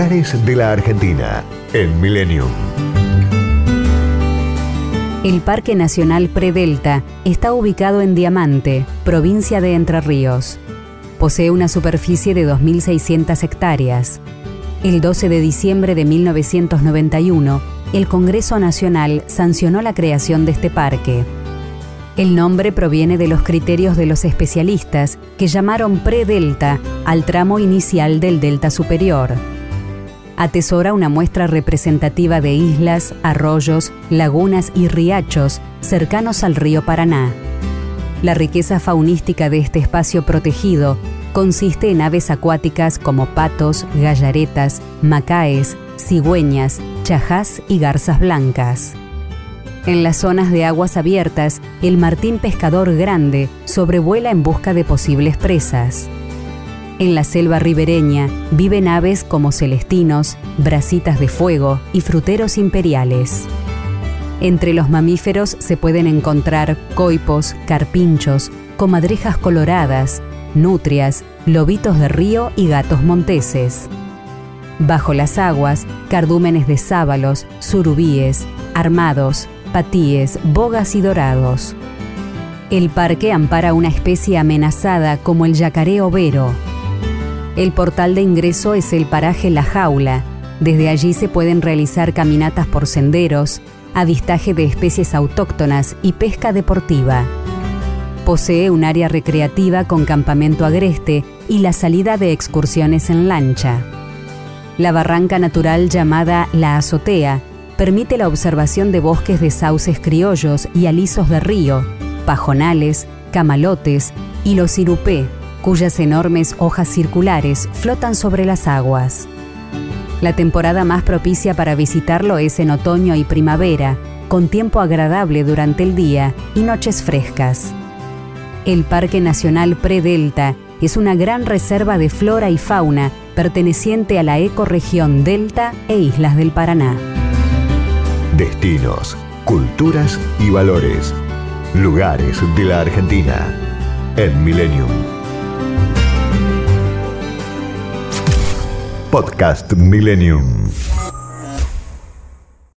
De la Argentina en Millennium. El Parque Nacional Predelta está ubicado en Diamante, provincia de Entre Ríos. Posee una superficie de 2.600 hectáreas. El 12 de diciembre de 1991, el Congreso Nacional sancionó la creación de este parque. El nombre proviene de los criterios de los especialistas que llamaron predelta al tramo inicial del delta superior. Atesora una muestra representativa de islas, arroyos, lagunas y riachos cercanos al río Paraná. La riqueza faunística de este espacio protegido consiste en aves acuáticas como patos, gallaretas, macaes, cigüeñas, chajás y garzas blancas. En las zonas de aguas abiertas, el martín pescador grande sobrevuela en busca de posibles presas. En la selva ribereña viven aves como celestinos, brasitas de fuego y fruteros imperiales. Entre los mamíferos se pueden encontrar coipos, carpinchos, comadrejas coloradas, nutrias, lobitos de río y gatos monteses. Bajo las aguas, cardúmenes de sábalos, surubíes, armados, patíes, bogas y dorados. El parque ampara una especie amenazada como el yacaré overo. El portal de ingreso es el paraje La Jaula. Desde allí se pueden realizar caminatas por senderos, avistaje de especies autóctonas y pesca deportiva. Posee un área recreativa con campamento agreste y la salida de excursiones en lancha. La barranca natural llamada La Azotea permite la observación de bosques de sauces criollos y alisos de río, pajonales, camalotes y los irupé, cuyas enormes hojas circulares flotan sobre las aguas. La temporada más propicia para visitarlo es en otoño y primavera, con tiempo agradable durante el día y noches frescas. El Parque Nacional Predelta es una gran reserva de flora y fauna perteneciente a la ecorregión Delta e Islas del Paraná. Destinos, culturas y valores. Lugares de la Argentina en Millennium. Podcast Millennium.